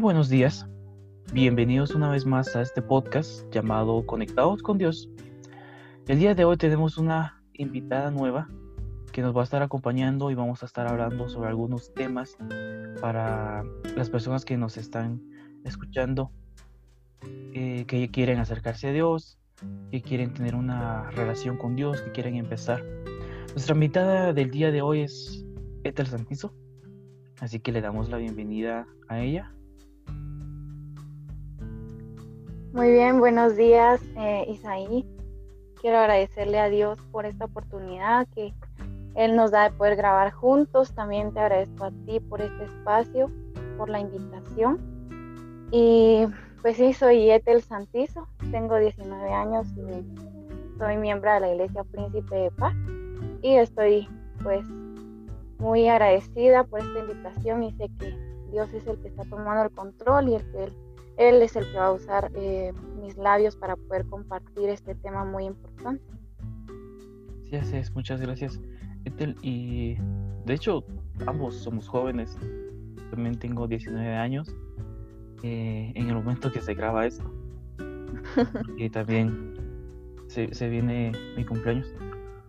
Buenos días. Bienvenidos una vez más a este podcast llamado Conectados con Dios. El día de hoy tenemos una invitada nueva que nos va a estar acompañando y vamos a estar hablando sobre algunos temas para las personas que nos están escuchando, eh, que quieren acercarse a Dios, que quieren tener una relación con Dios, que quieren empezar. Nuestra invitada del día de hoy es Ethel Santizo, así que le damos la bienvenida a ella. Muy bien, buenos días eh, Isaí. Quiero agradecerle a Dios por esta oportunidad que Él nos da de poder grabar juntos. También te agradezco a ti por este espacio, por la invitación. Y pues sí, soy Ethel Santizo, tengo 19 años y soy miembro de la Iglesia Príncipe de Paz. Y estoy pues muy agradecida por esta invitación y sé que Dios es el que está tomando el control y el que Él él es el que va a usar eh, mis labios para poder compartir este tema muy importante. Sí, así es. Muchas gracias. Y de hecho, ambos somos jóvenes. También tengo 19 años eh, en el momento que se graba esto. y también se, se, viene mi cumpleaños.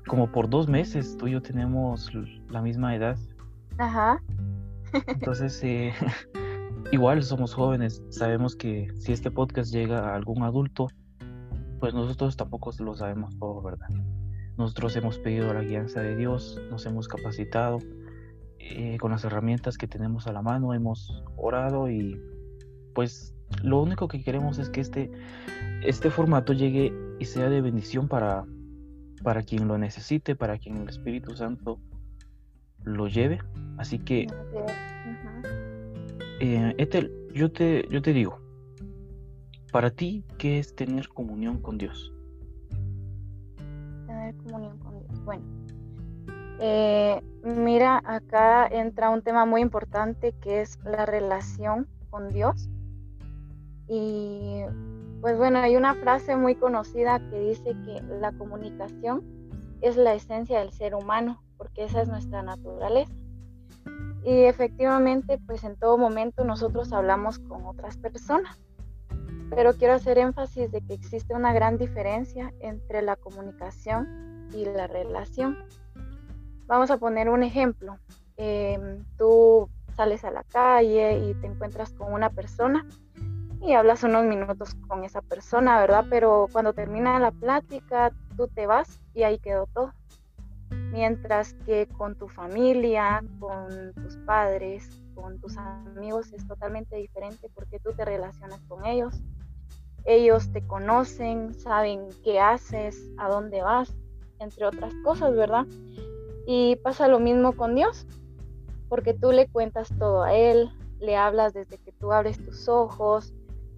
Como por dos meses tú y yo tenemos la misma edad. Ajá. Entonces, eh, igual somos jóvenes, sabemos que si este podcast llega a algún adulto, pues nosotros tampoco lo sabemos todo, ¿verdad? Nosotros hemos pedido la guianza de Dios, nos hemos capacitado eh, con las herramientas que tenemos a la mano, hemos orado y pues lo único que queremos es que este, este formato llegue y sea de bendición para, para quien lo necesite, para quien el Espíritu Santo lo lleve. Así que... Eh, Ethel, yo te, yo te digo, para ti, ¿qué es tener comunión con Dios? Tener comunión con Dios. Bueno, eh, mira, acá entra un tema muy importante que es la relación con Dios. Y pues bueno, hay una frase muy conocida que dice que la comunicación es la esencia del ser humano, porque esa es nuestra naturaleza. Y efectivamente, pues en todo momento nosotros hablamos con otras personas. Pero quiero hacer énfasis de que existe una gran diferencia entre la comunicación y la relación. Vamos a poner un ejemplo. Em, tú sales a la calle y te encuentras con una persona y hablas unos minutos con esa persona, ¿verdad? Pero cuando termina la plática, tú te vas y ahí quedó todo mientras que con tu familia, con tus padres, con tus amigos es totalmente diferente porque tú te relacionas con ellos. Ellos te conocen, saben qué haces, a dónde vas, entre otras cosas, ¿verdad? Y pasa lo mismo con Dios, porque tú le cuentas todo a Él, le hablas desde que tú abres tus ojos,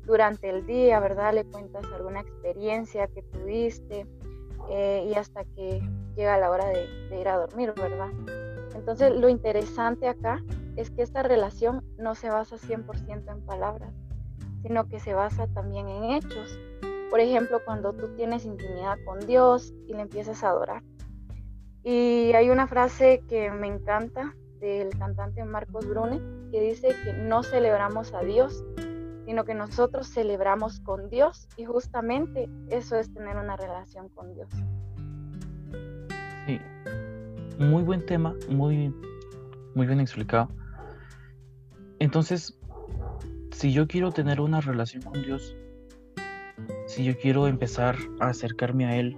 durante el día, ¿verdad? Le cuentas alguna experiencia que tuviste eh, y hasta que llega la hora de, ir a dormir, ¿verdad? Entonces lo interesante acá es que esta relación no se basa 100% en palabras, sino que se basa también en hechos. Por ejemplo, cuando tú tienes intimidad con Dios y le empiezas a adorar. Y hay una frase que me encanta del cantante Marcos Brune que dice que no celebramos a Dios, sino que nosotros celebramos con Dios y justamente eso es tener una relación con Dios. Sí, muy buen tema, muy, muy bien explicado. Entonces, si yo quiero tener una relación con Dios, si yo quiero empezar a acercarme a Él,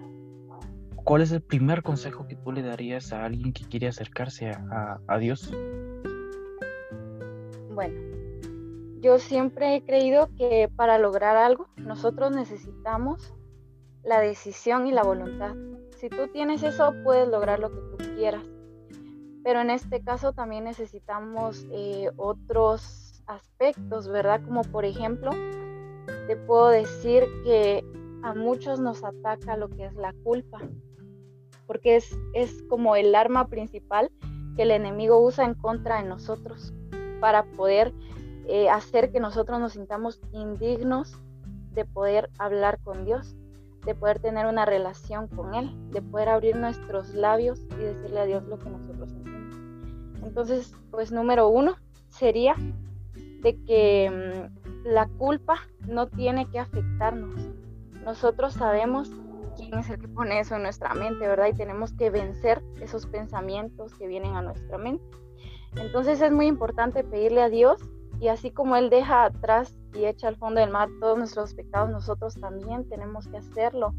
¿cuál es el primer consejo que tú le darías a alguien que quiere acercarse a, a Dios? Bueno, yo siempre he creído que para lograr algo nosotros necesitamos la decisión y la voluntad. Si tú tienes eso, puedes lograr lo que tú quieras. Pero en este caso también necesitamos eh, otros aspectos, ¿verdad? Como por ejemplo, te puedo decir que a muchos nos ataca lo que es la culpa, porque es, es como el arma principal que el enemigo usa en contra de nosotros para poder eh, hacer que nosotros nos sintamos indignos de poder hablar con Dios de poder tener una relación con Él, de poder abrir nuestros labios y decirle a Dios lo que nosotros sentimos. Entonces, pues número uno sería de que mm, la culpa no tiene que afectarnos. Nosotros sabemos quién es el que pone eso en nuestra mente, ¿verdad? Y tenemos que vencer esos pensamientos que vienen a nuestra mente. Entonces es muy importante pedirle a Dios y así como Él deja atrás y echa al fondo del mar todos nuestros pecados, nosotros también tenemos que hacerlo.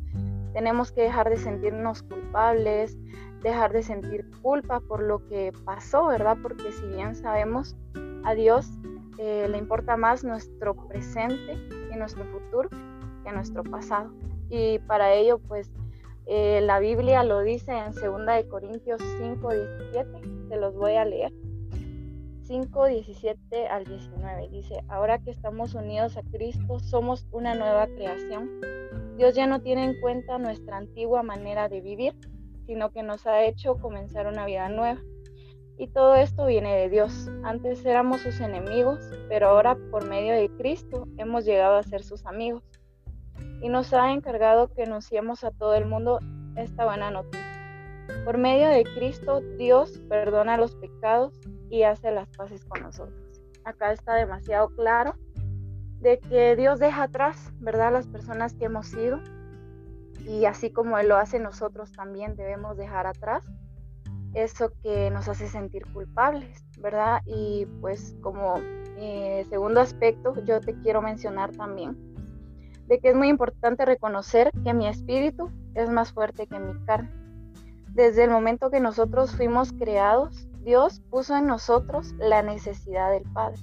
Tenemos que dejar de sentirnos culpables, dejar de sentir culpa por lo que pasó, ¿verdad? Porque si bien sabemos a Dios eh, le importa más nuestro presente y nuestro futuro que nuestro pasado. Y para ello, pues, eh, la Biblia lo dice en 2 de Corintios 5, 17, se los voy a leer. 5, 17 al 19 dice, ahora que estamos unidos a Cristo, somos una nueva creación. Dios ya no tiene en cuenta nuestra antigua manera de vivir, sino que nos ha hecho comenzar una vida nueva. Y todo esto viene de Dios. Antes éramos sus enemigos, pero ahora por medio de Cristo hemos llegado a ser sus amigos. Y nos ha encargado que anunciemos a todo el mundo esta buena noticia. Por medio de Cristo, Dios perdona los pecados y hace las paces con nosotros. Acá está demasiado claro de que Dios deja atrás, ¿verdad?, las personas que hemos sido. Y así como Él lo hace, nosotros también debemos dejar atrás eso que nos hace sentir culpables, ¿verdad? Y pues como eh, segundo aspecto, yo te quiero mencionar también de que es muy importante reconocer que mi espíritu es más fuerte que mi carne. Desde el momento que nosotros fuimos creados, Dios puso en nosotros la necesidad del Padre.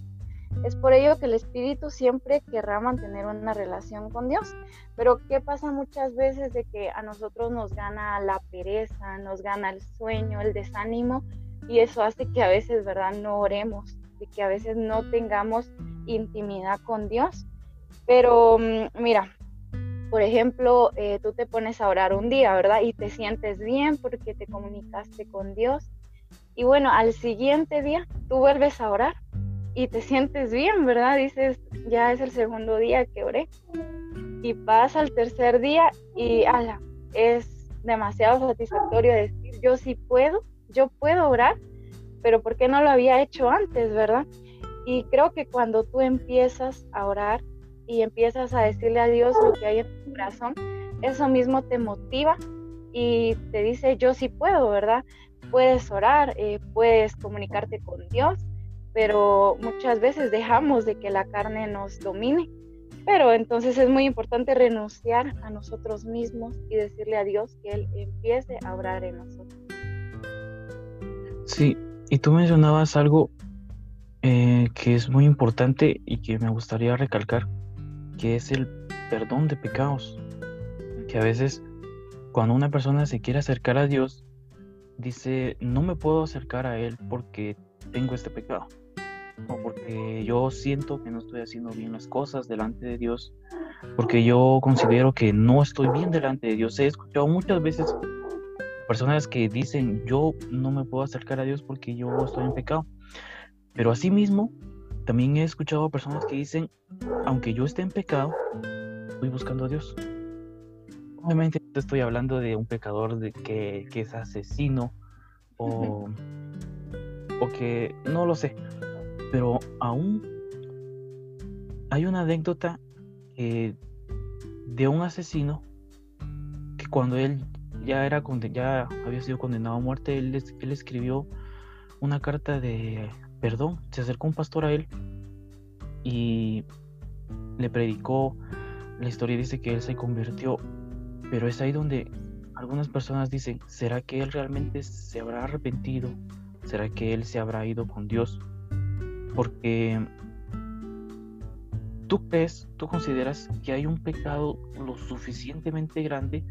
Es por ello que el Espíritu siempre querrá mantener una relación con Dios. Pero ¿qué pasa muchas veces de que a nosotros nos gana la pereza, nos gana el sueño, el desánimo? Y eso hace que a veces, ¿verdad?, no oremos, y que a veces no tengamos intimidad con Dios. Pero mm, mira, por ejemplo, eh, tú te pones a orar un día, ¿verdad? Y te sientes bien porque te comunicaste con Dios. Y bueno, al siguiente día tú vuelves a orar y te sientes bien, ¿verdad? Dices, ya es el segundo día que oré. Y pasa el tercer día y ala, es demasiado satisfactorio decir, yo sí puedo, yo puedo orar, pero ¿por qué no lo había hecho antes, verdad? Y creo que cuando tú empiezas a orar y empiezas a decirle a Dios lo que hay en tu corazón, eso mismo te motiva y te dice, yo sí puedo, ¿verdad? Puedes orar, eh, puedes comunicarte con Dios pero muchas veces dejamos de que la carne nos domine. Pero entonces es muy importante renunciar a nosotros mismos y decirle a Dios que Él empiece a obrar en nosotros. Sí, y tú mencionabas algo eh, que es muy importante y que me gustaría recalcar, que es el perdón de pecados. Que a veces cuando una persona se quiere acercar a Dios, dice, no me puedo acercar a Él porque tengo este pecado o porque yo siento que no estoy haciendo bien las cosas delante de Dios, porque yo considero que no estoy bien delante de Dios. He escuchado muchas veces personas que dicen, yo no me puedo acercar a Dios porque yo estoy en pecado. Pero asimismo, también he escuchado personas que dicen, aunque yo esté en pecado, estoy buscando a Dios. Obviamente no estoy hablando de un pecador de que, que es asesino o, o que no lo sé, pero aún hay una anécdota eh, de un asesino que cuando él ya, era ya había sido condenado a muerte, él, él escribió una carta de perdón. Se acercó un pastor a él y le predicó. La historia dice que él se convirtió, pero es ahí donde algunas personas dicen, ¿será que él realmente se habrá arrepentido? ¿Será que él se habrá ido con Dios? Porque tú crees, tú consideras que hay un pecado lo suficientemente grande,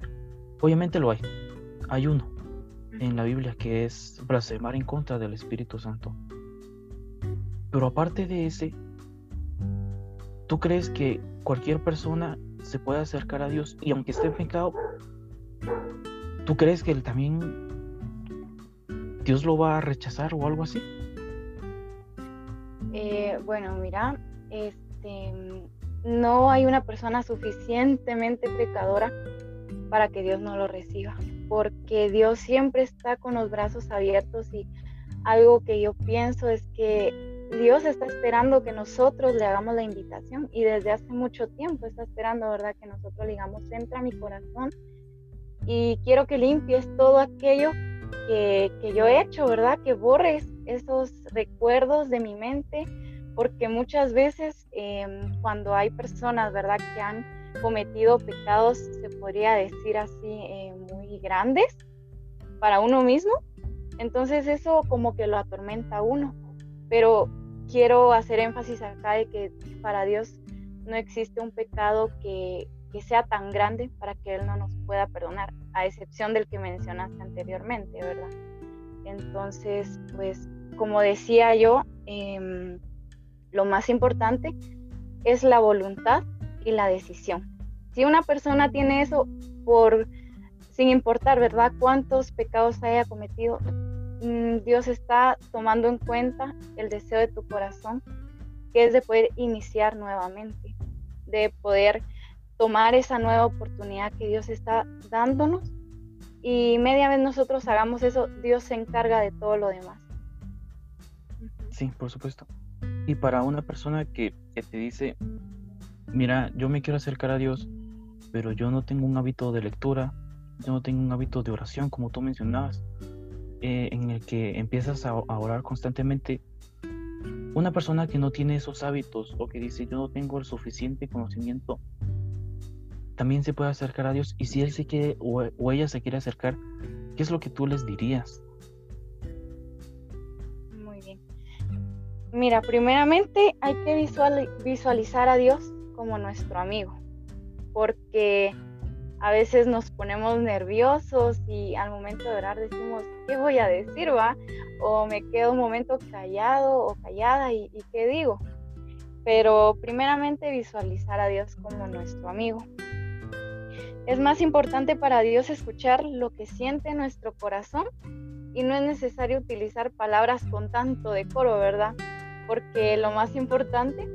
obviamente lo hay. Hay uno en la Biblia que es blasfemar en contra del Espíritu Santo. Pero aparte de ese, ¿tú crees que cualquier persona se puede acercar a Dios y aunque esté en pecado, ¿tú crees que él también Dios lo va a rechazar o algo así? Eh, bueno, mira, este, no hay una persona suficientemente pecadora para que Dios no lo reciba, porque Dios siempre está con los brazos abiertos y algo que yo pienso es que Dios está esperando que nosotros le hagamos la invitación y desde hace mucho tiempo está esperando, ¿verdad? Que nosotros le digamos, entra a mi corazón y quiero que limpies todo aquello que, yo he hecho, ¿verdad? Que borres esos recuerdos de mi mente, porque muchas veces em, cuando hay personas, ¿verdad? Que han cometido pecados, se podría decir así, eh, muy grandes para uno mismo, entonces eso como que lo atormenta a uno. Pero quiero hacer énfasis acá de que para Dios no existe un pecado que, sea tan grande para que Él no nos pueda perdonar, a excepción del que mencionaste anteriormente, ¿verdad? Entonces, pues, como decía yo, em, lo más importante es la voluntad y la decisión. Si una persona tiene eso por, sin importar, ¿verdad?, cuántos pecados haya cometido, Dios está tomando en cuenta el deseo de tu corazón, que es de poder iniciar nuevamente, de poder tomar esa nueva oportunidad que Dios está dándonos. Y media vez nosotros hagamos eso, Dios se encarga de todo lo demás. Sí, por supuesto. Y para una persona que, que te dice, mira, yo me quiero acercar a Dios, pero yo no tengo un hábito de lectura, yo no tengo un hábito de oración, como tú mencionabas eh, en el que empiezas a, orar constantemente, una persona que no tiene esos hábitos o que dice yo no tengo el suficiente conocimiento, también se puede acercar a Dios. Y si él se quiere o, ella se quiere acercar, ¿qué es lo que tú les dirías? Muy bien. Mira, primeramente hay que visualizar a Dios como nuestro amigo, porque a veces nos ponemos nerviosos y al momento de orar decimos, ¿qué voy a decir, va? O me quedo un momento callado o callada y, ¿qué digo? Pero primeramente visualizar a Dios como nuestro amigo. Es más importante para Dios escuchar lo que siente nuestro corazón y no es necesario utilizar palabras con tanto decoro, ¿verdad? Porque lo más importante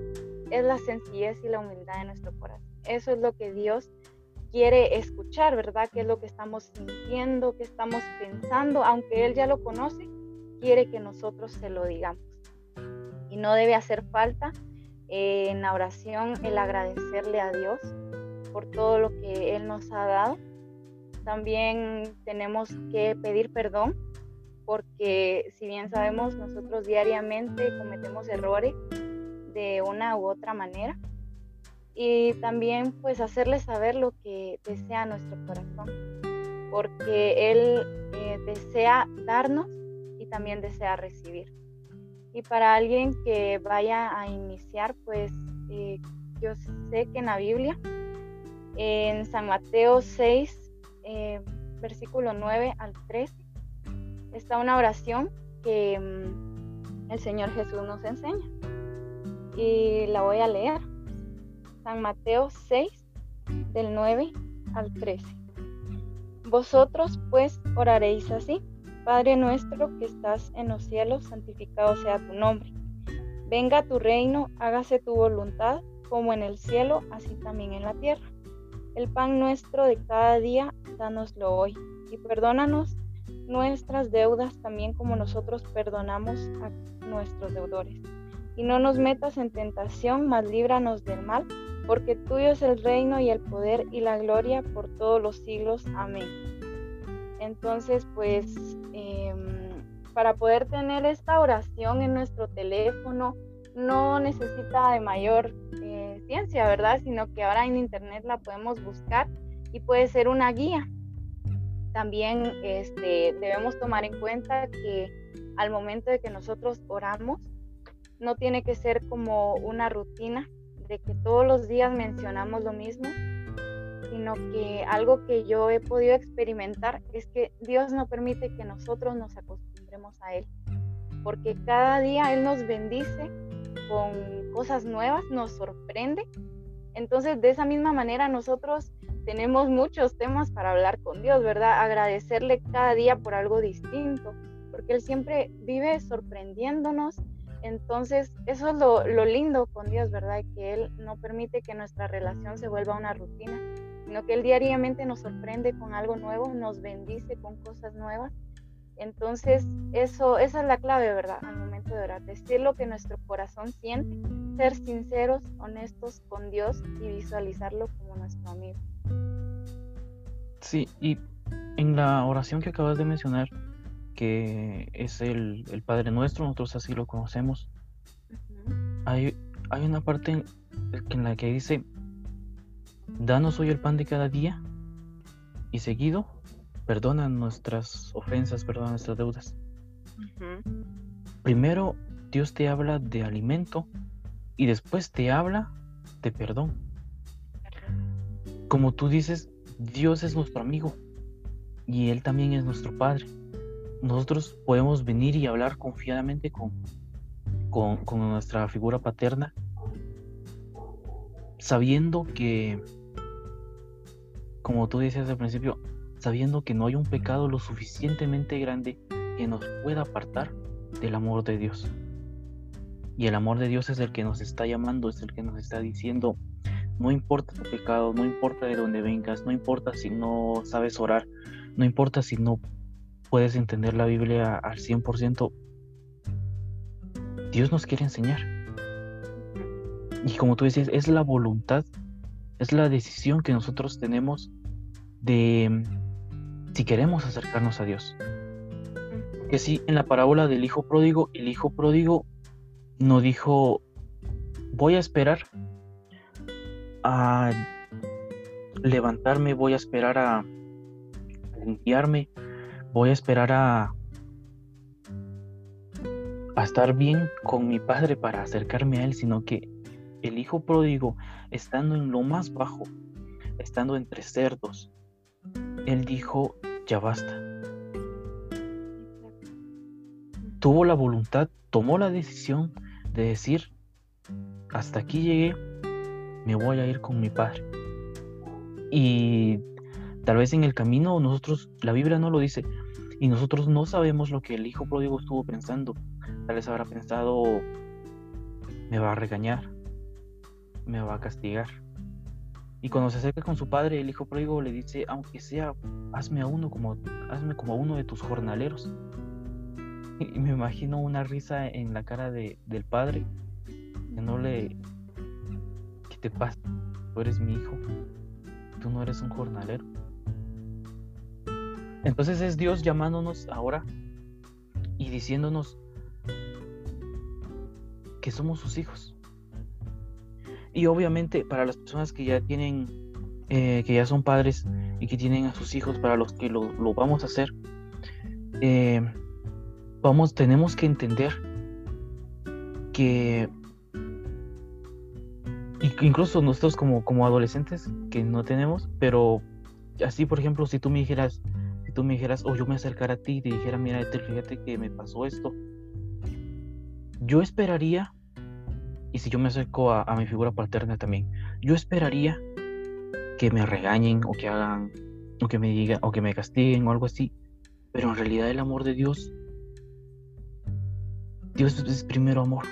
es la sencillez y la humildad de nuestro corazón. Eso es lo que Dios quiere escuchar, ¿verdad? ¿Qué es lo que estamos sintiendo, qué estamos pensando? Aunque Él ya lo conoce, quiere que nosotros se lo digamos. Y no debe hacer falta eh, en la oración el agradecerle a Dios por todo lo que Él nos ha dado. También tenemos que pedir perdón porque si bien sabemos nosotros diariamente cometemos errores de una u otra manera, y también pues hacerle saber lo que desea nuestro corazón, porque Él eh, desea darnos y también desea recibir. Y para alguien que vaya a iniciar, pues eh, yo sé que en la Biblia, en San Mateo 6, eh, versículo 9 al 13, está una oración que mm, el Señor Jesús nos enseña. Y la voy a leer. San Mateo 6, del 9 al 13. Vosotros pues oraréis así. Padre nuestro que estás en los cielos, santificado sea tu nombre. Venga tu reino, hágase tu voluntad, como en el cielo, así también en la tierra. El pan nuestro de cada día, dánoslo hoy, y perdónanos nuestras deudas también como nosotros perdonamos a nuestros deudores. Y no nos metas en tentación, mas líbranos del mal porque tuyo es el reino y el poder y la gloria por todos los siglos. Amén. Entonces, pues, em, para poder tener esta oración en nuestro teléfono, no necesita de mayor eh, ciencia, ¿verdad? Sino que ahora en internet la podemos buscar y puede ser una guía. También este, debemos tomar en cuenta que al momento de que nosotros oramos, no tiene que ser como una rutina, de que todos los días mencionamos lo mismo, sino que algo que yo he podido experimentar es que Dios no permite que nosotros nos acostumbremos a Él, porque cada día Él nos bendice con cosas nuevas, nos sorprende. Entonces, de esa misma manera, nosotros tenemos muchos temas para hablar con Dios, ¿verdad? Agradecerle cada día por algo distinto, porque Él siempre vive sorprendiéndonos entonces, eso es lo, lindo con Dios, ¿verdad? Que Él no permite que nuestra relación se vuelva una rutina, sino que Él diariamente nos sorprende con algo nuevo, nos bendice con cosas nuevas Entonces, eso, esa es la clave, ¿verdad? Al momento de orar, decir lo que nuestro corazón siente, ser sinceros, honestos con Dios y visualizarlo como nuestro amigo. Sí, y en la oración que acabas de mencionar, que es el, Padre Nuestro, nosotros así lo conocemos, hay, hay una parte en, en la que dice, danos hoy el pan de cada día y seguido perdona nuestras ofensas, perdona nuestras deudas. Primero Dios te habla de alimento y después te habla de perdón. Como tú dices, Dios es nuestro amigo y Él también es nuestro Padre. Nosotros podemos venir y hablar confiadamente con, con, con nuestra figura paterna, sabiendo que, como tú dices al principio, sabiendo que no hay un pecado lo suficientemente grande que nos pueda apartar del amor de Dios. Y el amor de Dios es el que nos está llamando, es el que nos está diciendo, no importa tu pecado, no importa de dónde vengas, no importa si no sabes orar, no importa si no puedes entender la Biblia al 100%, Dios nos quiere enseñar. Y como tú decías, es la voluntad, es la decisión que nosotros tenemos de si queremos acercarnos a Dios. Que si en la parábola del hijo pródigo, el hijo pródigo no dijo, voy a esperar a levantarme, voy a esperar a limpiarme, voy a esperar a, estar bien con mi padre para acercarme a él, sino que el hijo pródigo, estando en lo más bajo, estando entre cerdos, él dijo, ya basta. Tuvo la voluntad, tomó la decisión de decir, hasta aquí llegué, me voy a ir con mi padre. Y tal vez en el camino nosotros, la Biblia no lo dice, y nosotros no sabemos lo que el hijo pródigo estuvo pensando. Tal vez habrá pensado, me va a regañar, me va a castigar y cuando se acerca con su padre, el hijo pródigo le dice, aunque sea, hazme a uno como, hazme como uno de tus jornaleros. Y me imagino una risa en la cara de, del padre, que no le, ¿qué te pasa? Tú eres mi hijo, tú no eres un jornalero. Entonces es Dios llamándonos ahora y diciéndonos que somos sus hijos. Y obviamente para las personas que ya tienen, eh, que ya son padres y que tienen a sus hijos, para los que lo, vamos a hacer, eh, vamos, tenemos que entender que incluso nosotros como, como adolescentes que no tenemos, pero así por ejemplo, si tú me dijeras, tú me dijeras, o yo me acercara a ti y te dijera, mira, fíjate que me pasó esto, yo esperaría y si yo me acerco a, mi figura paterna también, yo esperaría que me regañen o que hagan, o que me digan, o que me castiguen o algo así. Pero en realidad el amor de Dios, Dios es primero amor.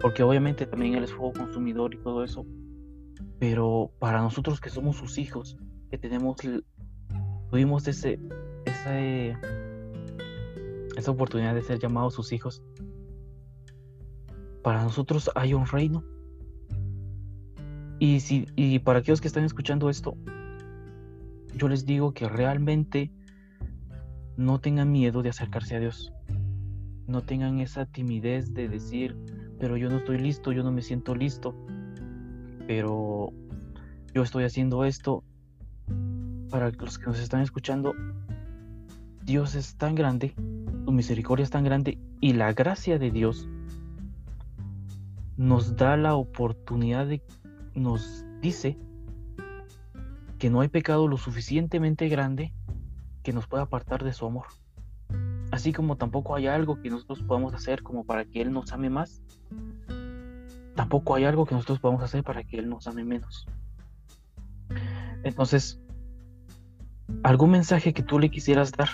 Porque obviamente también Él es fuego consumidor y todo eso. Pero para nosotros que somos sus hijos, que tenemos, tuvimos ese, esa oportunidad de ser llamados sus hijos, para nosotros hay un reino. Y, si, y para aquellos que están escuchando esto, yo les digo que realmente no tengan miedo de acercarse a Dios. No tengan esa timidez de decir, pero yo no estoy listo, yo no me siento listo, pero yo estoy haciendo esto. Para los que nos están escuchando, Dios es tan grande, su misericordia es tan grande y la gracia de Dios nos da la oportunidad de, nos dice que no hay pecado lo suficientemente grande que nos pueda apartar de su amor. Así como tampoco hay algo que nosotros podamos hacer como para que Él nos ame más, tampoco hay algo que nosotros podamos hacer para que Él nos ame menos. Entonces, algún mensaje que tú le quisieras dar,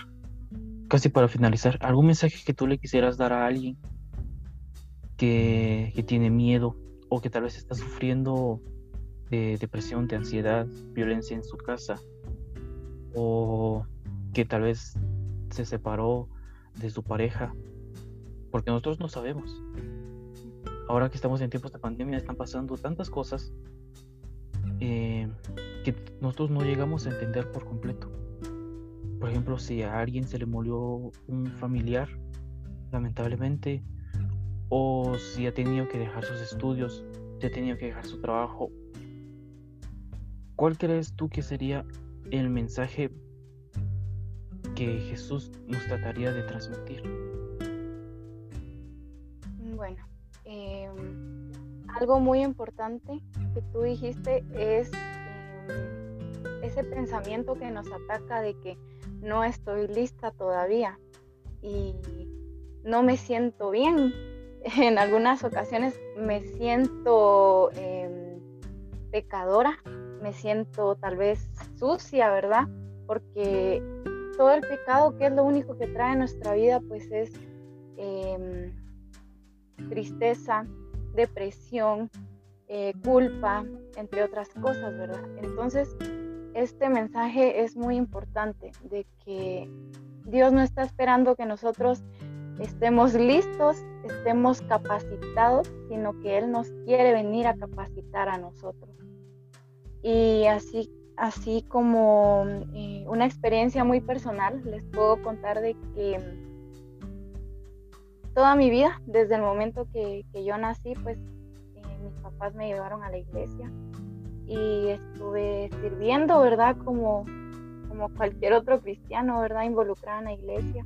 casi para finalizar, algún mensaje que tú le quisieras dar a alguien que, tiene miedo o que tal vez está sufriendo de depresión, de ansiedad, violencia en su casa o que tal vez se separó de su pareja, porque nosotros no sabemos. Ahora que estamos en tiempos de pandemia están pasando tantas cosas eh, que nosotros no llegamos a entender por completo. Por ejemplo, si a alguien se le murió un familiar, lamentablemente, o si ha tenido que dejar sus estudios, si ha tenido que dejar su trabajo, ¿cuál crees tú que sería el mensaje que Jesús nos trataría de transmitir? Bueno, em, algo muy importante que tú dijiste es em, ese pensamiento que nos ataca de que no estoy lista todavía y no me siento bien. En algunas ocasiones me siento em, pecadora, me siento tal vez sucia, ¿verdad? Porque todo el pecado, que es lo único que trae nuestra vida, pues es em, tristeza, depresión, eh, culpa, entre otras cosas, ¿verdad? Entonces, este mensaje es muy importante de que Dios no está esperando que nosotros estemos listos, estemos capacitados, sino que Él nos quiere venir a capacitar a nosotros. Y así, así como eh, una experiencia muy personal, les puedo contar de que toda mi vida, desde el momento que, yo nací, pues eh, mis papás me llevaron a la iglesia y estuve sirviendo, ¿verdad? Como, como cualquier otro cristiano, ¿verdad? Involucrada en la iglesia.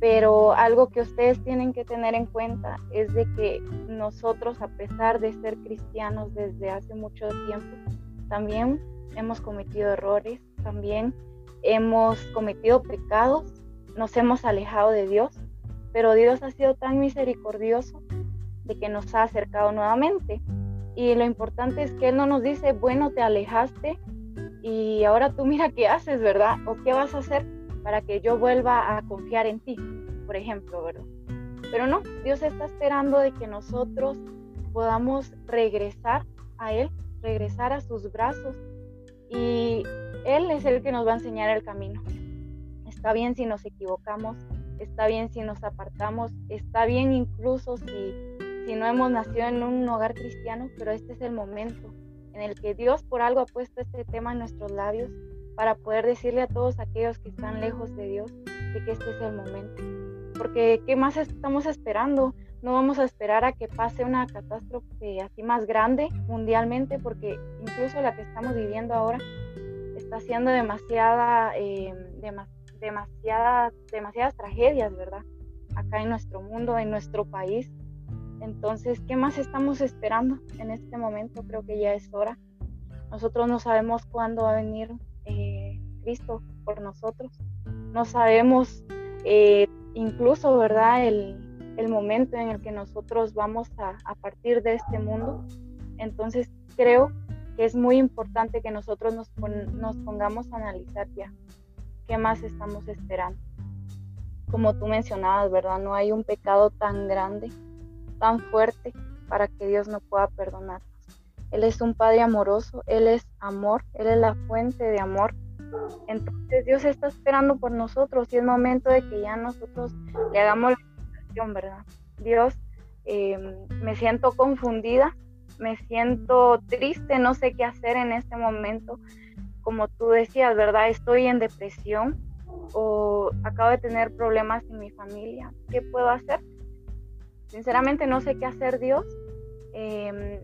Pero algo que ustedes tienen que tener en cuenta es de que nosotros, a pesar de ser cristianos desde hace mucho tiempo, también hemos cometido errores, también hemos cometido pecados, nos hemos alejado de Dios, pero Dios ha sido tan misericordioso de que nos ha acercado nuevamente. Y lo importante es que Él no nos dice, bueno, te alejaste y ahora tú mira qué haces, ¿verdad? O qué vas a hacer para que yo vuelva a confiar en ti, por ejemplo, ¿verdad? Pero no, Dios está esperando de que nosotros podamos regresar a Él, regresar a sus brazos y Él es el que nos va a enseñar el camino. Está bien si nos equivocamos, está bien si nos apartamos, está bien incluso si si no hemos nacido en un hogar cristiano, pero este es el momento en el que Dios por algo ha puesto este tema en nuestros labios para poder decirle a todos aquellos que están lejos de Dios que este es el momento. Porque ¿qué más estamos esperando? No vamos a esperar a que pase una catástrofe así más grande mundialmente, porque incluso la que estamos viviendo ahora está siendo demasiada, eh, demasiadas, demasiadas tragedias, ¿verdad? Acá en nuestro mundo, en nuestro país. Entonces, ¿qué más estamos esperando en este momento? Creo que ya es hora. Nosotros no sabemos cuándo va a venir eh, Cristo por nosotros. No sabemos eh, incluso, ¿verdad? El, momento en el que nosotros vamos a, partir de este mundo. Entonces, creo que es muy importante que nosotros nos, nos pongamos a analizar ya qué más estamos esperando. Como tú mencionabas, ¿verdad? No hay un pecado tan grande tan fuerte para que Dios no pueda perdonarnos. Él es un Padre amoroso, Él es amor, Él es la fuente de amor. Entonces Dios está esperando por nosotros y es momento de que ya nosotros le hagamos la invitación, ¿verdad? Dios, em, me siento confundida, me siento triste, no sé qué hacer en este momento. Como tú decías, ¿verdad? Estoy en depresión o acabo de tener problemas en mi familia. ¿Qué puedo hacer? Sinceramente no sé qué hacer Dios. Em,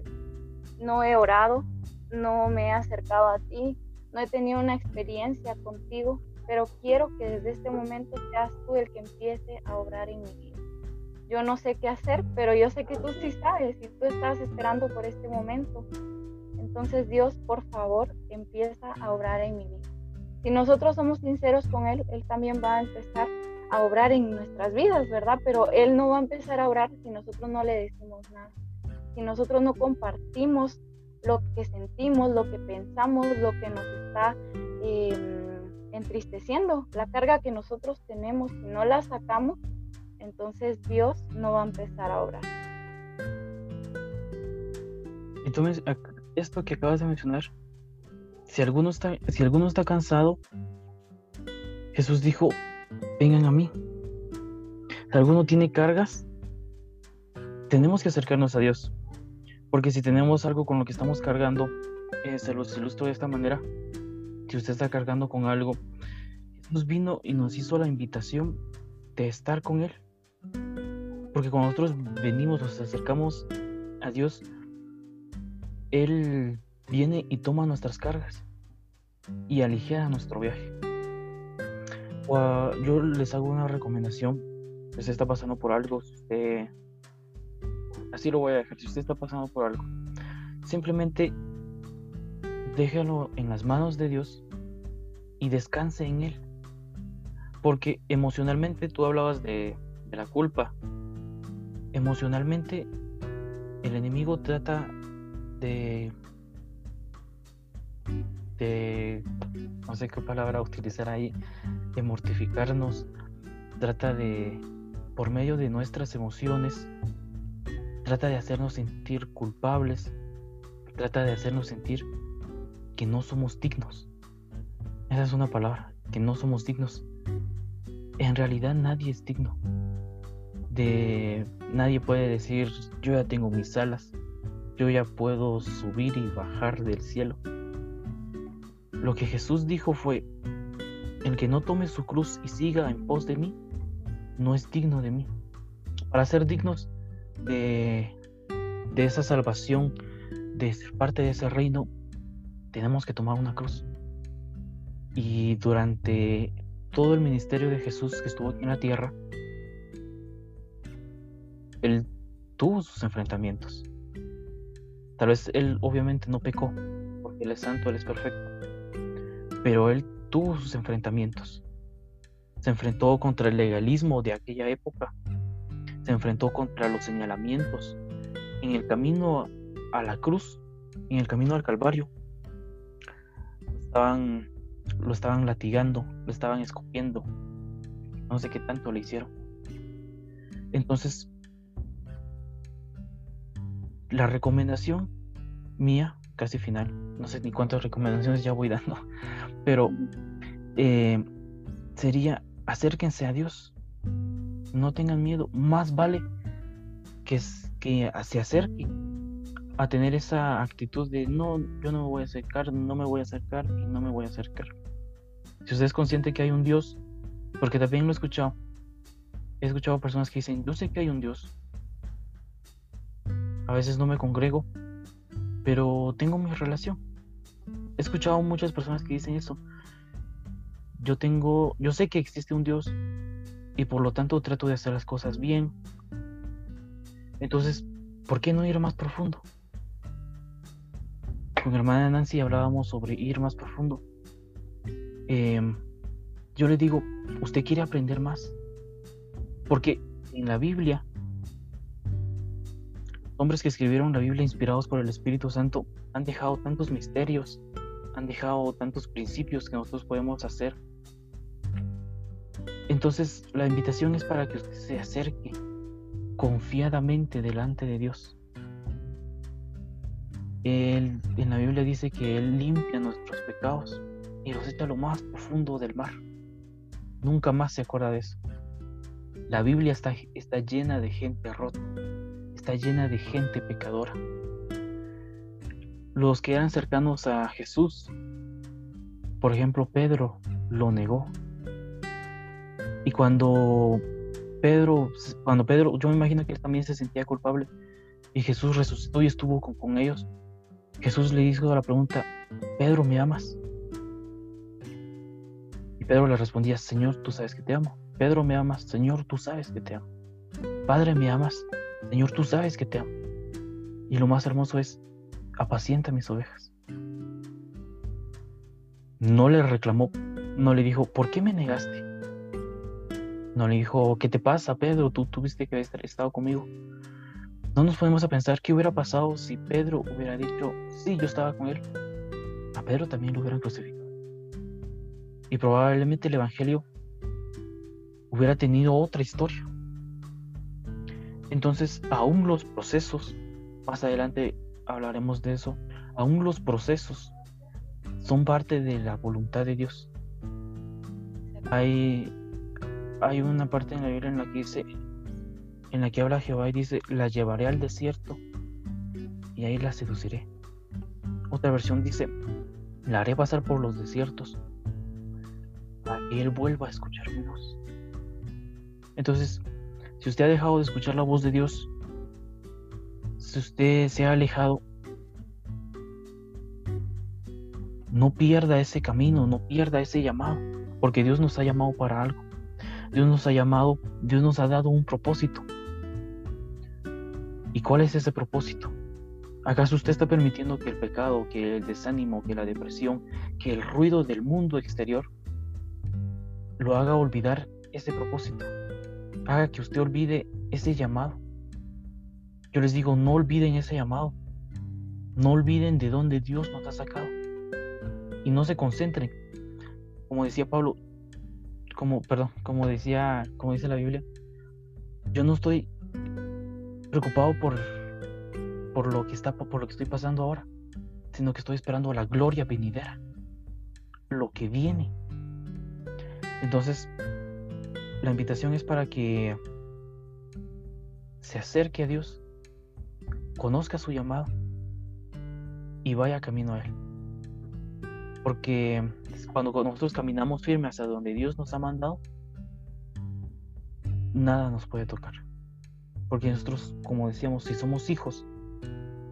no he orado, no me he acercado a ti, no he tenido una experiencia contigo, pero quiero que desde este momento seas tú el que empiece a obrar en mi vida. Yo no sé qué hacer, pero yo sé que tú sí sabes y tú estás esperando por este momento. Entonces Dios, por favor, empieza a obrar en mi vida. Si nosotros somos sinceros con Él, Él también va a empezar a obrar en nuestras vidas, ¿verdad? Pero Él no va a empezar a obrar si nosotros no le decimos nada, si nosotros no compartimos lo que sentimos, lo que pensamos, lo que nos está em, entristeciendo, la carga que nosotros tenemos, si no la sacamos, entonces Dios no va a empezar a obrar. Y tú, esto que acabas de mencionar, si alguno está, si alguno está cansado, Jesús dijo, vengan a mí. Si alguno tiene cargas, tenemos que acercarnos a Dios. Porque si tenemos algo con lo que estamos cargando, eh, se los ilustro de esta manera. Si usted está cargando con algo, Jesús vino y nos hizo la invitación de estar con Él. Porque cuando nosotros venimos, nos acercamos a Dios, Él viene y toma nuestras cargas y aligera nuestro viaje. Yo les hago una recomendación. Si usted está pasando por algo, así lo voy a dejar. Si usted está pasando por algo, simplemente déjalo en las manos de Dios y descanse en Él. Porque emocionalmente tú hablabas de la culpa, emocionalmente el enemigo trata de de no sé qué palabra utilizar ahí de mortificarnos trata de por medio de nuestras emociones trata de hacernos sentir culpables trata de hacernos sentir que no somos dignos. Esa es una palabra que no somos dignos. En realidad nadie es digno. De nadie puede decir yo ya tengo mis alas, yo ya puedo subir y bajar del cielo. Lo que Jesús dijo fue, el que no tome su cruz y siga en pos de mí, no es digno de mí. Para ser dignos de, de esa salvación, de ser parte de ese reino, tenemos que tomar una cruz. Y durante todo el ministerio de Jesús que estuvo aquí en la tierra, él tuvo sus enfrentamientos. Tal vez él obviamente no pecó, porque él es santo, él es perfecto. Pero él tuvo sus enfrentamientos. Se enfrentó contra el legalismo de aquella época. Se enfrentó contra los señalamientos. En el camino a la cruz, en el camino al Calvario, estaban, lo estaban latigando, lo estaban escupiendo. No sé qué tanto le hicieron. Entonces, la recomendación mía, casi final, no sé ni cuántas recomendaciones ya voy dando, pero eh, sería acérquense a Dios, no tengan miedo, más vale que, que se acerquen a tener esa actitud de no, yo no me voy a acercar, no me voy a acercar y no me voy a acercar. Si usted es consciente que hay un Dios, porque también lo he escuchado, he escuchado personas que dicen, yo sé que hay un Dios, a veces no me congrego, pero tengo mi relación. He escuchado muchas personas que dicen eso. Yo tengo, yo sé que existe un Dios y por lo tanto trato de hacer las cosas bien. Entonces, ¿por qué no ir más profundo? Con mi hermana Nancy hablábamos sobre ir más profundo. Em, yo le digo, ¿usted quiere aprender más? Porque en la Biblia hombres que escribieron la Biblia inspirados por el Espíritu Santo han dejado tantos misterios, han dejado tantos principios que nosotros podemos hacer. Entonces la invitación es para que usted se acerque confiadamente delante de Dios. Él, en la Biblia dice que Él limpia nuestros pecados y los echa a lo más profundo del mar. Nunca más se acuerda de eso. La Biblia está, está llena de gente rota, está llena de gente pecadora. Los que eran cercanos a Jesús, por ejemplo, Pedro lo negó. Y cuando Pedro, cuando Pedro, yo me imagino que él también se sentía culpable y Jesús resucitó y estuvo con, con ellos. Jesús le hizo la pregunta, Pedro, ¿me amas? Y Pedro le respondía, Señor, tú sabes que te amo. Pedro, ¿me amas? Señor, tú sabes que te amo. Padre, ¿me amas? Señor, tú sabes que te amo. Y lo más hermoso es, apacienta mis ovejas. No le reclamó, no le dijo, ¿por qué me negaste? No le dijo, ¿qué te pasa, Pedro? Tú tuviste que haber estado conmigo. No nos podemos a pensar qué hubiera pasado si Pedro hubiera dicho, sí, yo estaba con él. A Pedro también lo hubieran crucificado. Y probablemente el Evangelio hubiera tenido otra historia. Entonces, aún los procesos, más adelante hablaremos de eso, aún los procesos son parte de la voluntad de Dios. Hay, hay una parte en la Biblia en la que dice, en la que habla Jehová y dice, la llevaré al desierto y ahí la seduciré. Otra versión dice, la haré pasar por los desiertos para que él vuelva a escuchar mi. Entonces, si usted ha dejado de escuchar la voz de Dios, si usted se ha alejado, no pierda ese camino, no pierda ese llamado, porque Dios nos ha llamado para algo. Dios nos ha llamado, Dios nos ha dado un propósito. ¿Y cuál es ese propósito? ¿Acaso usted está permitiendo que el pecado, que el desánimo, que la depresión, que el ruido del mundo exterior lo haga olvidar ese propósito? Haga que usted olvide ese llamado. Yo les digo, no olviden ese llamado. No olviden de dónde Dios nos ha sacado. Y no se concentren. Como decía Pablo, como, perdón, como decía, como dice la Biblia, yo no estoy preocupado por, por lo que está, por lo que estoy pasando ahora, sino que estoy esperando la gloria venidera, lo que viene. Entonces, la invitación es para que se acerque a Dios, conozca su llamado y vaya camino a Él. Porque cuando nosotros caminamos firme hacia donde Dios nos ha mandado, nada nos puede tocar. Porque nosotros, como decíamos, si somos hijos,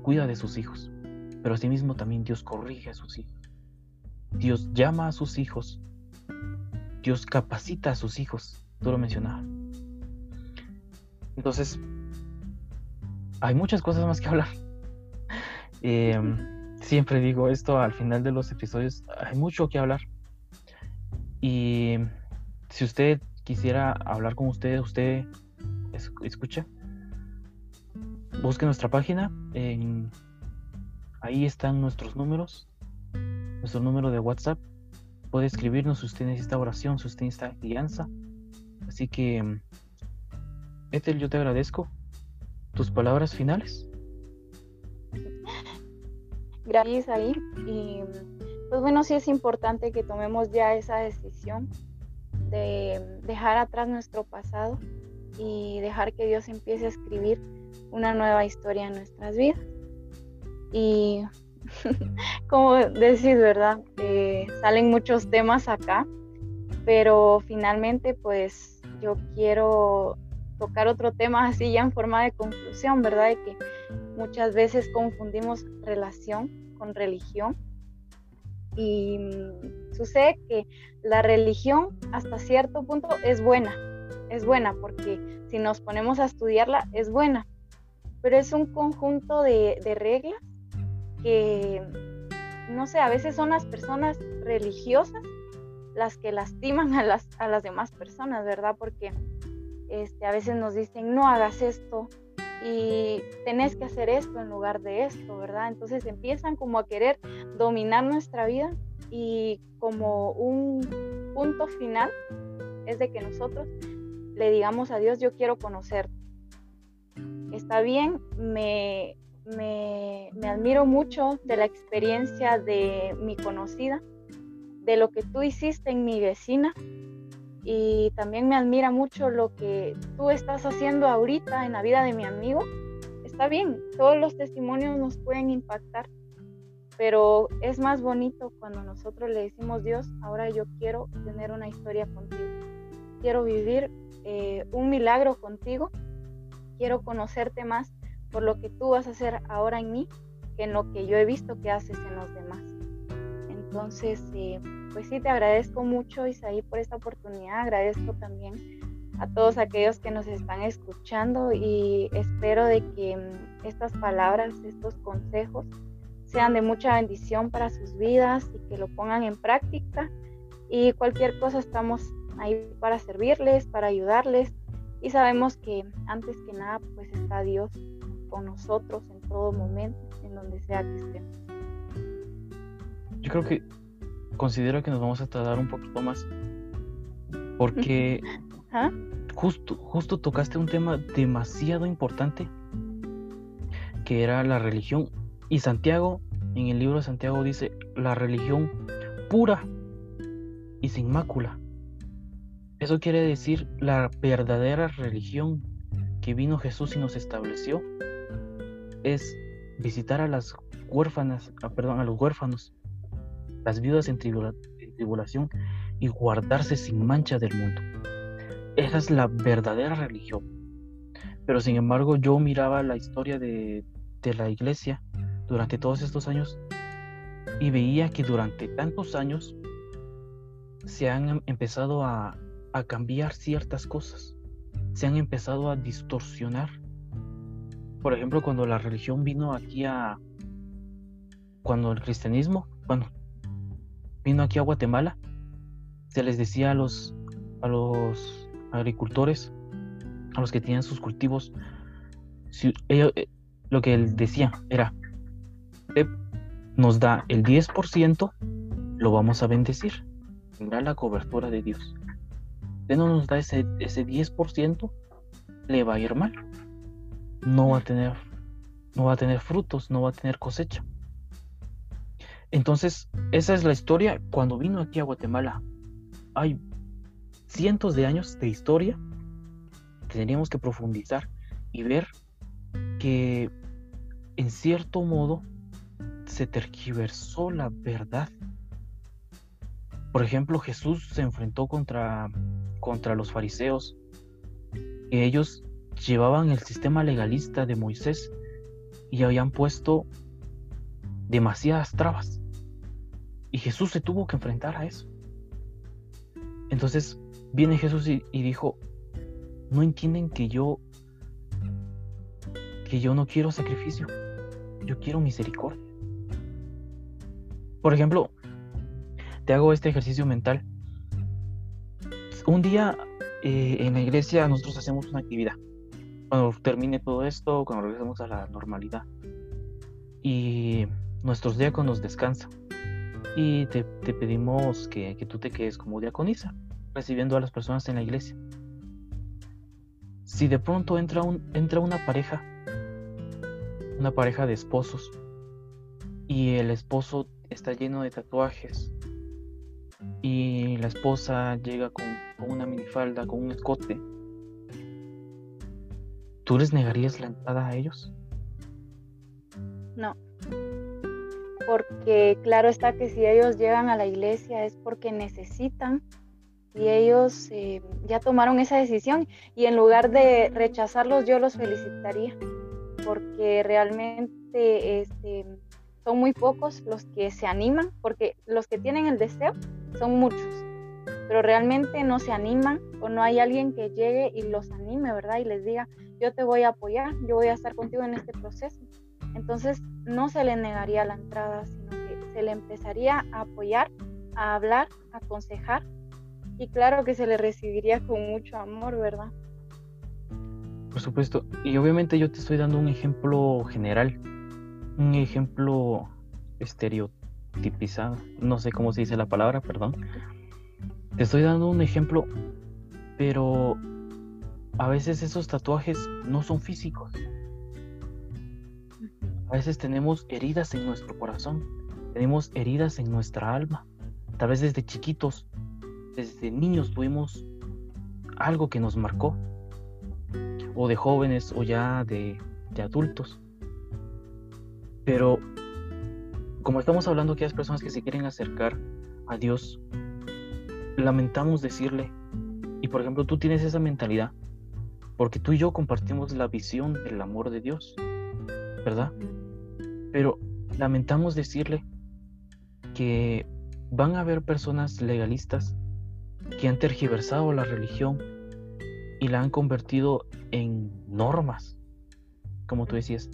cuida de sus hijos. Pero asimismo también Dios corrige a sus hijos. Dios llama a sus hijos. Dios capacita a sus hijos. Tú lo mencionabas. Entonces, hay muchas cosas más que hablar. Eh, siempre digo esto al final de los episodios, hay mucho que hablar. Y si usted quisiera hablar con usted, usted escucha, busque nuestra página, en, ahí están nuestros números, nuestro número de WhatsApp. Puede escribirnos si usted necesita oración, si usted necesita guianza. Así que, Ethel, yo te agradezco. ¿ Tus palabras finales? gracias ahí. Y pues bueno, sí es importante que tomemos ya esa decisión de dejar atrás nuestro pasado y dejar que Dios empiece a escribir una nueva historia en nuestras vidas. Y como decís, ¿verdad? Eh, salen muchos temas acá, pero finalmente pues yo quiero tocar otro tema así ya en forma de conclusión, ¿verdad? De que muchas veces confundimos relación con religión y mm, sucede que la religión hasta cierto punto es buena, es buena porque si nos ponemos a estudiarla es buena, pero es un conjunto de, reglas que, no sé, a veces son las personas religiosas las que lastiman a las, a las demás personas, ¿verdad? Porque este, a veces nos dicen, no hagas esto, y tenés que hacer esto en lugar de esto, ¿verdad? Entonces empiezan como a querer dominar nuestra vida y como un punto final es de que nosotros le digamos a Dios, yo quiero conocer. Está bien, me, me, me admiro mucho de la experiencia de mi conocida, de lo que tú hiciste en mi vecina, y también me admira mucho lo que tú estás haciendo ahorita en la vida de mi amigo. Está bien, todos los testimonios nos pueden impactar, pero es más bonito cuando nosotros le decimos, Dios, ahora yo quiero tener una historia contigo. Quiero vivir eh, un milagro contigo. Quiero conocerte más por lo que tú vas a hacer ahora en mí que en lo que yo he visto que haces en los demás. Entonces, eh, pues sí, te agradezco mucho, Isaí, por esta oportunidad. Agradezco también a todos aquellos que nos están escuchando y espero de que mm, estas palabras, estos consejos sean de mucha bendición para sus vidas y que lo pongan en práctica. Y cualquier cosa estamos ahí para servirles, para ayudarles. Y sabemos que antes que nada, pues está Dios con nosotros en todo momento, en donde sea que estemos. Yo creo que considero que nos vamos a tardar un poquito más porque ¿Ah? justo, justo tocaste un tema demasiado importante que era la religión. Y Santiago, en el libro de Santiago dice, la religión pura y sin mácula Eso quiere decir la verdadera religión que vino Jesús y nos estableció es visitar a las huérfanas, ah, perdón, a los huérfanos, las viudas en, tribulación y guardarse sin mancha del mundo. Esa es la verdadera religión. Pero sin embargo yo miraba la historia de, de la iglesia durante todos estos años y veía que durante tantos años se han empezado a, a cambiar ciertas cosas, se han empezado a distorsionar. Por ejemplo, cuando la religión vino aquí a, cuando el cristianismo, bueno, vino aquí a Guatemala, se les decía a los, a los agricultores, a los que tenían sus cultivos, si eh, lo que él decía era, nos da el 10%, lo vamos a bendecir. Tendrá la cobertura de Dios. Si no nos da ese, ese 10%, le va a ir mal. No va a tener, no va a tener frutos, no va a tener cosecha. Entonces, esa es la historia cuando vino aquí a Guatemala. Hay cientos de años de historia que tendríamos que profundizar y ver que en cierto modo se tergiversó la verdad. Por ejemplo, Jesús se enfrentó contra, contra los fariseos, que ellos llevaban el sistema legalista de Moisés y habían puesto demasiadas trabas. Y Jesús se tuvo que enfrentar a eso. Entonces viene Jesús y, dijo, no entienden que yo que yo no quiero sacrificio, yo quiero misericordia. Por ejemplo, te hago este ejercicio mental. Un día eh, en la iglesia nosotros hacemos una actividad. Cuando termine todo esto, cuando regresemos a la normalidad. Y nuestros diáconos descansan. Y te, pedimos que, tú te quedes como diaconisa, recibiendo a las personas en la iglesia. Si de pronto entra, un, entra una pareja, una pareja de esposos, y el esposo está lleno de tatuajes y la esposa llega con, una minifalda, con un escote, ¿tú les negarías la entrada a ellos? No. Porque claro está que si ellos llegan a la iglesia es porque necesitan y ellos eh, ya tomaron esa decisión y en lugar de rechazarlos yo los felicitaría porque realmente este, son muy pocos los que se animan, porque los que tienen el deseo son muchos, pero realmente no se animan o no hay alguien que llegue y los anime, ¿verdad? Y les diga, yo te voy a apoyar, yo voy a estar contigo en este proceso. Entonces no se le negaría la entrada, sino que se le empezaría a apoyar, a hablar, a aconsejar y claro que se le recibiría con mucho amor, ¿verdad? Por supuesto, y obviamente yo te estoy dando un ejemplo general, un ejemplo estereotipizado, no sé cómo se dice la palabra, perdón. Te estoy dando un ejemplo, pero a veces esos tatuajes no son físicos. A veces tenemos heridas en nuestro corazón, tenemos heridas en nuestra alma. Tal vez desde chiquitos, desde niños tuvimos algo que nos marcó, o de jóvenes o ya de, adultos. Pero como estamos hablando que hay personas que se quieren acercar a Dios, lamentamos decirle, y por ejemplo tú tienes esa mentalidad, porque tú y yo compartimos la visión del amor de Dios, ¿verdad? Pero lamentamos decirle que van a haber personas legalistas que han tergiversado la religión y la han convertido en normas, como tú decías.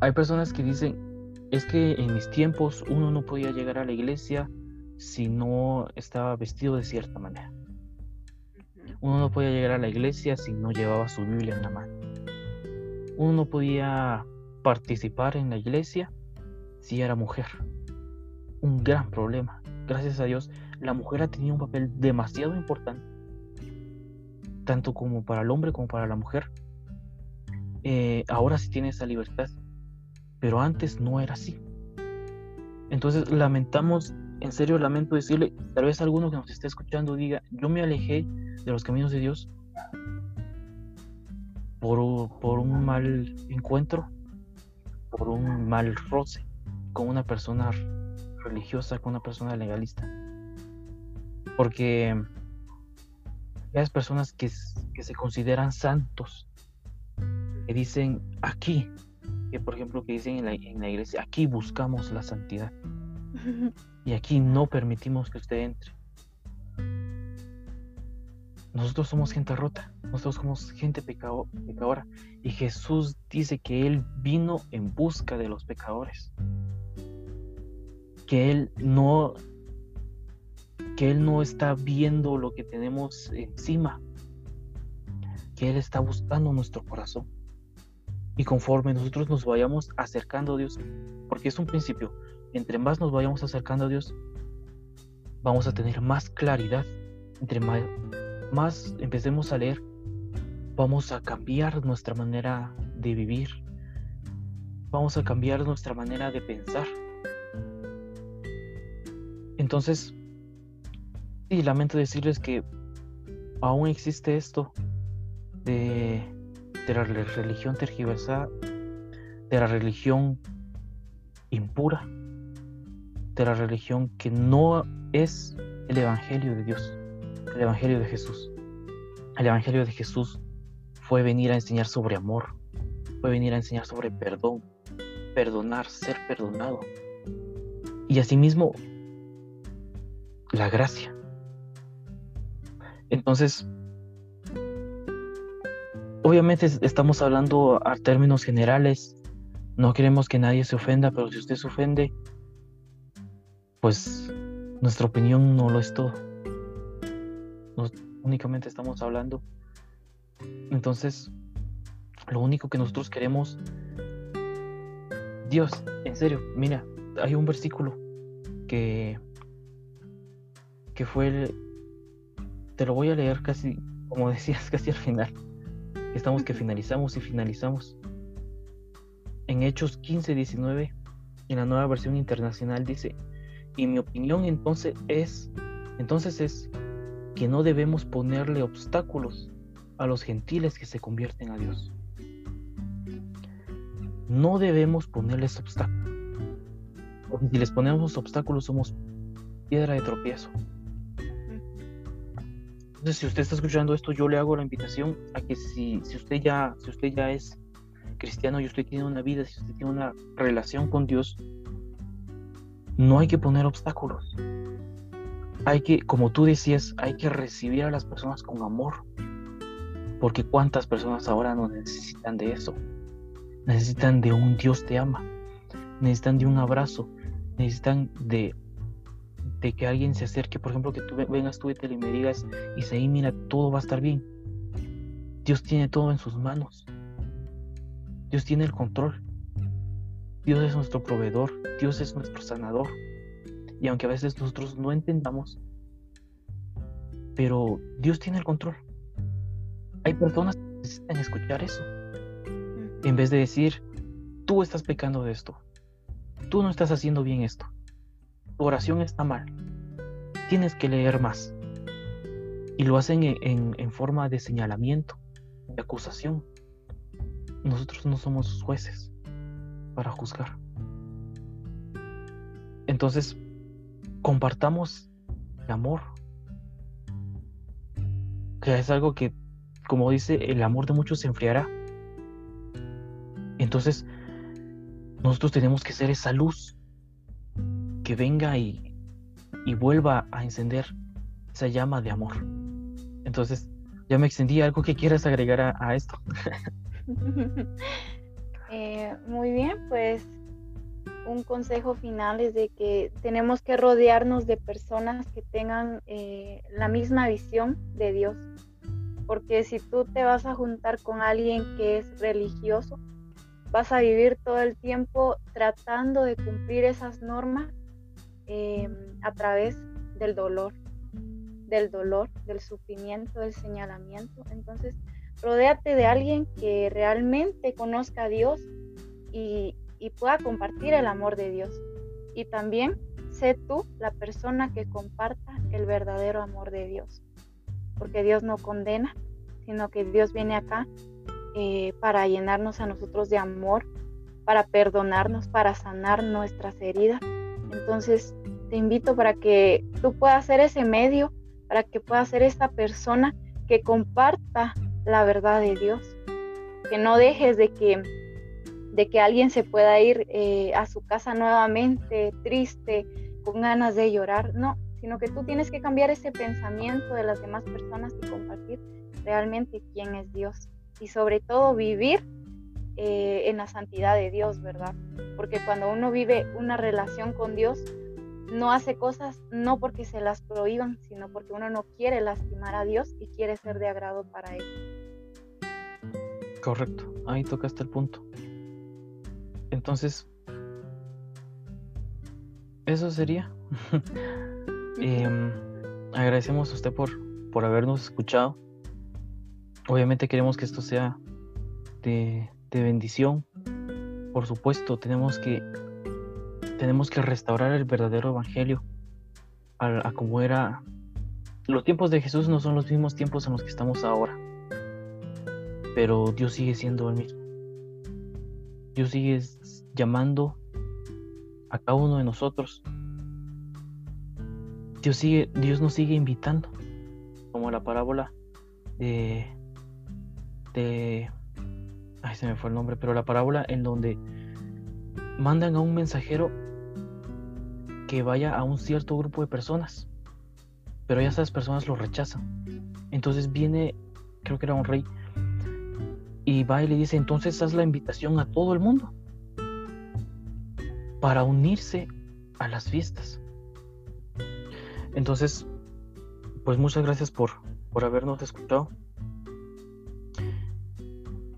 Hay personas que dicen, es que en mis tiempos uno no podía llegar a la iglesia si no estaba vestido de cierta manera. Uno no podía llegar a la iglesia si no llevaba su Biblia en la mano. Uno no podía participar en la iglesia si era mujer. Un gran problema. Gracias a Dios, la mujer ha tenido un papel demasiado importante, tanto como para el hombre como para la mujer. Eh, ahora sí tiene esa libertad pero antes no era así. Entonces lamentamos en serio lamento decirle, tal vez alguno que nos esté escuchando diga, yo me alejé de los caminos de Dios por, por un mal encuentro, por un mal roce con una persona religiosa, con una persona legalista. Porque hay personas que, que se consideran santos, que dicen aquí, que por ejemplo que dicen en la, en la iglesia, aquí buscamos la santidad. Y aquí no permitimos que usted entre. Nosotros somos gente rota, nosotros somos gente pecadora. Y Jesús dice que Él vino en busca de los pecadores. Que Él no, que Él no está viendo lo que tenemos encima. Que Él está buscando nuestro corazón. Y conforme nosotros nos vayamos acercando a Dios, porque es un principio, entre más nos vayamos acercando a Dios, vamos a tener más claridad. Entre más, empecemos a leer, vamos a cambiar nuestra manera de vivir. Vamos a cambiar nuestra manera de pensar. Entonces, sí, lamento decirles que aún existe esto de, de la religión tergiversada, de la religión impura, de la religión que no es el Evangelio de Dios, el Evangelio de Jesús. El Evangelio de Jesús fue venir a enseñar sobre amor, fue venir a enseñar sobre perdón, perdonar, ser perdonado. Y asimismo, la gracia. Entonces, obviamente estamos hablando a términos generales, no queremos que nadie se ofenda, pero si usted se ofende, pues nuestra opinión no lo es todo. Únicamente estamos hablando. Entonces, lo único que nosotros queremos, Dios, en serio, mira, hay un versículo que, que fue el, te lo voy a leer casi, como decías, casi al final. Estamos que finalizamos y finalizamos. En Hechos 15, 19, en la nueva versión internacional dice, y mi opinión entonces es, entonces es que no debemos ponerle obstáculos a los gentiles que se convierten a Dios. No debemos ponerles obstáculos. Porque si les ponemos obstáculos somos piedra de tropiezo. Entonces, si usted está escuchando esto, yo le hago la invitación a que si, si usted ya, si usted ya es cristiano y usted tiene una vida, si usted tiene una relación con Dios, no hay que poner obstáculos. Hay que, como tú decías, hay que recibir a las personas con amor. Porque cuántas personas ahora no necesitan de eso. Necesitan de un Dios te ama. Necesitan de un abrazo. Necesitan de, que alguien se acerque. Por ejemplo, que tú vengas tú y me digas, Isaí, mira, todo va a estar bien. Dios tiene todo en sus manos. Dios tiene el control. Dios es nuestro proveedor, Dios es nuestro sanador. Y aunque a veces nosotros no entendamos, pero Dios tiene el control. Hay personas que necesitan escuchar eso. En vez de decir, tú estás pecando de esto, tú no estás haciendo bien esto, tu oración está mal, tienes que leer más. Y lo hacen en, en forma de señalamiento, de acusación. Nosotros no somos jueces para juzgar. Entonces, compartamos el amor, que es algo que, como dice, el amor de muchos se enfriará. Entonces, nosotros tenemos que ser esa luz que venga y, y vuelva a encender esa llama de amor. Entonces, ya me extendí algo que quieras agregar a, a esto. Eh, muy bien, pues un consejo final es de que tenemos que rodearnos de personas que tengan eh, la misma visión de Dios. Porque si tú te vas a juntar con alguien que es religioso, vas a vivir todo el tiempo tratando de cumplir esas normas em, a través del dolor, del dolor, del sufrimiento, del señalamiento. Entonces, Rodéate de alguien que realmente conozca a Dios y, pueda compartir el amor de Dios. Y también, sé tú la persona que comparta el verdadero amor de Dios. Porque Dios no condena, sino que Dios viene acá eh, para llenarnos a nosotros de amor, para perdonarnos, para sanar nuestras heridas. Entonces, te invito para que tú puedas ser ese medio, para que puedas ser esta persona que comparta la verdad de Dios, que no dejes de que, de que alguien se pueda ir eh, a su casa nuevamente triste, con ganas de llorar, no, sino que tú tienes que cambiar ese pensamiento de las demás personas y compartir realmente quién es Dios y sobre todo vivir eh, en la santidad de Dios, ¿verdad? Porque cuando uno vive una relación con Dios, no hace cosas no porque se las prohíban, sino porque uno no quiere lastimar a Dios y quiere ser de agrado para Él. Correcto, ahí tocaste el punto. Entonces, eso sería. Em, agradecemos a usted por, por habernos escuchado. Obviamente queremos que esto sea de, de bendición. Por supuesto, tenemos que tenemos que restaurar el verdadero evangelio a, como era. Los tiempos de Jesús no son los mismos tiempos en los que estamos ahora, pero Dios sigue siendo el mismo. Dios sigue llamando a cada uno de nosotros. Dios, sigue, Dios nos sigue invitando, como la parábola de, de, ay se me fue el nombre, pero la parábola en donde mandan a un mensajero que vaya a un cierto grupo de personas, pero ya esas personas lo rechazan. Entonces viene, creo que era un rey, y va y le dice, entonces haz la invitación a todo el mundo para unirse a las fiestas. Entonces, pues muchas gracias por, por habernos escuchado.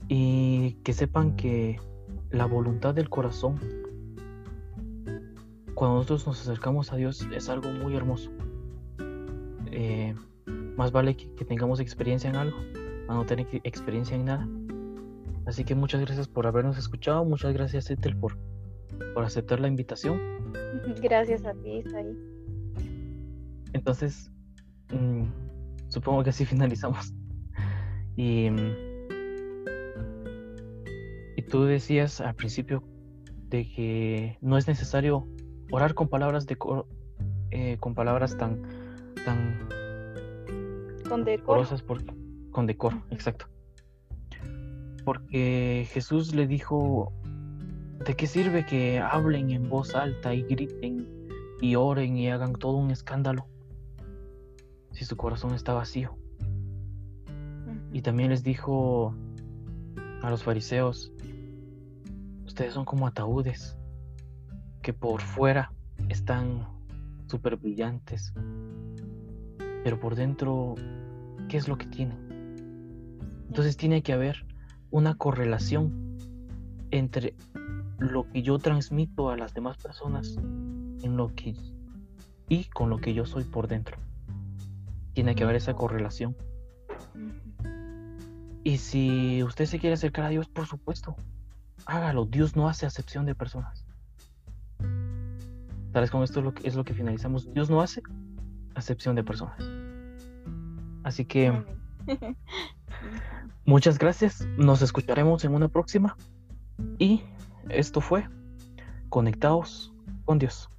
Y que sepan que la voluntad del corazón cuando nosotros nos acercamos a Dios es algo muy hermoso. Eh, más vale que, tengamos experiencia en algo, a no tener experiencia en nada. Así que muchas gracias por habernos escuchado, muchas gracias Ethel por, por aceptar la invitación. Gracias a ti, Isai. Entonces, mm, supongo que así finalizamos. Y, y tú decías al principio de que no es necesario orar con palabras de eh, con palabras tan tan con decoro. con decoro, exacto. Porque Jesús le dijo, ¿de qué sirve que hablen en voz alta y griten y oren y hagan todo un escándalo si su corazón está vacío? Y también les dijo a los fariseos, ustedes son como ataúdes que por fuera están súper brillantes, pero por dentro, ¿qué es lo que tienen? Entonces tiene que haber una correlación entre lo que yo transmito a las demás personas en lo que y con lo que yo soy por dentro. Tiene que haber esa correlación. Y si usted se quiere acercar a Dios, por supuesto, hágalo. Dios no hace acepción de personas. Tal vez con esto es lo, que, es lo que finalizamos. Dios no hace acepción de personas. Así que muchas gracias. Nos escucharemos en una próxima. Y esto fue Conectados con Dios.